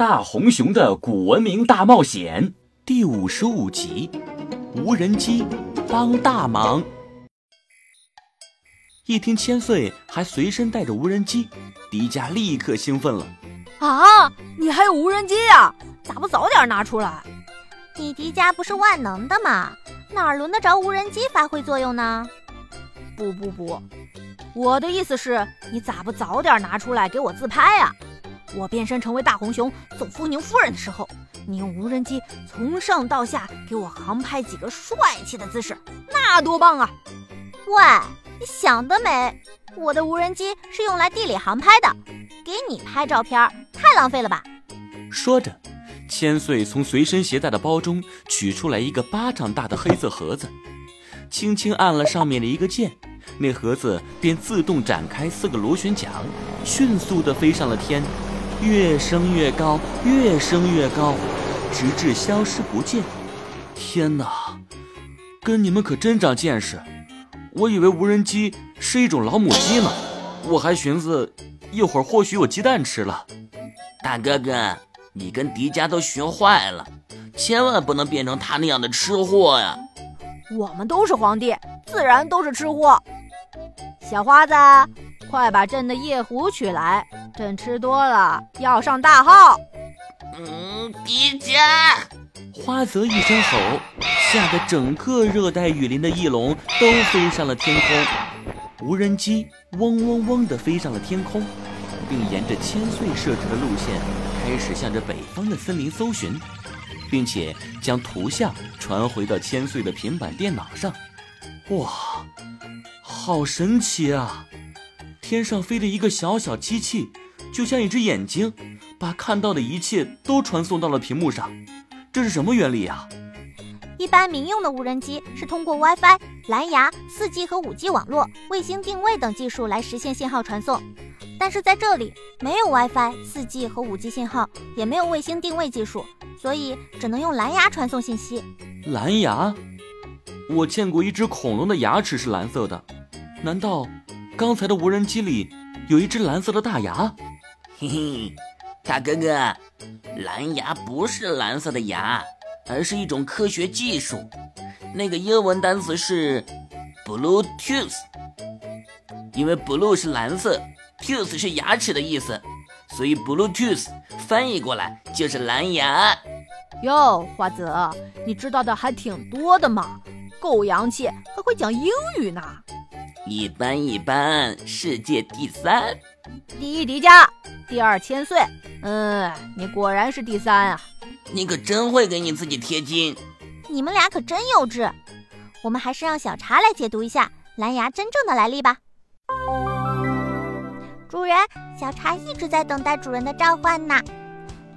大红熊的古文明大冒险》第五十五集：无人机帮大忙。一听千岁还随身带着无人机，迪迦立刻兴奋了。啊，你还有无人机呀？咋不早点拿出来？你迪迦不是万能的吗？哪轮得着无人机发挥作用呢？不不不，我的意思是，你咋不早点拿出来给我自拍啊？我变身成为大红熊揍风宁夫人的时候，你用无人机从上到下给我航拍几个帅气的姿势，那多棒啊！喂，你想得美！我的无人机是用来地理航拍的，给你拍照片太浪费了吧？说着，千岁从随身携带的包中取出来一个巴掌大的黑色盒子，轻轻按了上面的一个键，那盒子便自动展开四个螺旋桨，迅速地飞上了天。越升越高，越升越高，直至消失不见。天哪，跟你们可真长见识！我以为无人机是一种老母鸡呢，我还寻思一会儿或许有鸡蛋吃了。大哥哥，你跟迪迦都学坏了，千万不能变成他那样的吃货呀！我们都是皇帝，自然都是吃货。小花子，快把朕的夜壶取来。朕吃多了，要上大号。嗯，迪迦！花泽一声吼，吓得整个热带雨林的翼龙都飞上了天空。无人机嗡嗡嗡地飞上了天空，并沿着千岁设置的路线，开始向着北方的森林搜寻，并且将图像传回到千岁的平板电脑上。哇，好神奇啊！天上飞着一个小小机器。就像一只眼睛，把看到的一切都传送到了屏幕上，这是什么原理呀？一般民用的无人机是通过 WiFi、蓝牙、4G 和 5G 网络、卫星定位等技术来实现信号传送，但是在这里没有 WiFi、4G 和 5G 信号，也没有卫星定位技术，所以只能用蓝牙传送信息。蓝牙？我见过一只恐龙的牙齿是蓝色的，难道刚才的无人机里有一只蓝色的大牙？嘿嘿，大哥哥，蓝牙不是蓝色的牙，而是一种科学技术。那个英文单词是 Bluetooth，因为 blue 是蓝色，tooth 是牙齿的意思，所以 Bluetooth 翻译过来就是蓝牙。哟，花泽，你知道的还挺多的嘛，够洋气，还会讲英语呢。一般一般，世界第三，第一迪迦。第二千岁，嗯，你果然是第三啊！你可真会给你自己贴金。你们俩可真幼稚。我们还是让小茶来解读一下蓝牙真正的来历吧。主人，小茶一直在等待主人的召唤呢。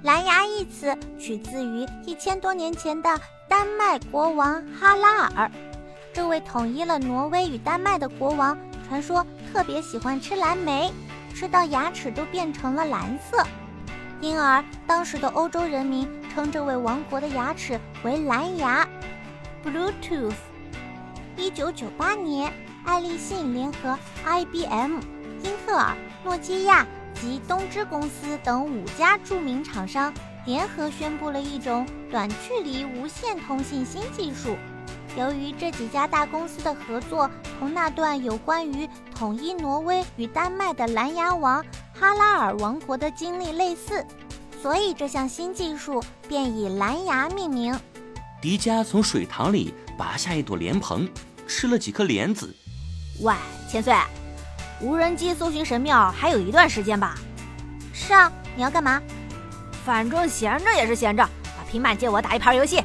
蓝牙一词取自于一千多年前的丹麦国王哈拉尔。这位统一了挪威与丹麦的国王，传说特别喜欢吃蓝莓。吃到牙齿都变成了蓝色，因而当时的欧洲人民称这位王国的牙齿为蓝牙。Bluetooth。一九九八年，爱立信联合 IBM、英特尔、诺基亚及东芝公司等五家著名厂商联合宣布了一种短距离无线通信新技术。由于这几家大公司的合作同那段有关于统一挪威与丹麦的蓝牙王哈拉尔王国的经历类似，所以这项新技术便以蓝牙命名。迪迦从水塘里拔下一朵莲蓬，吃了几颗莲子。喂，千岁，无人机搜寻神庙还有一段时间吧？是啊，你要干嘛？反正闲着也是闲着，把平板借我打一盘游戏。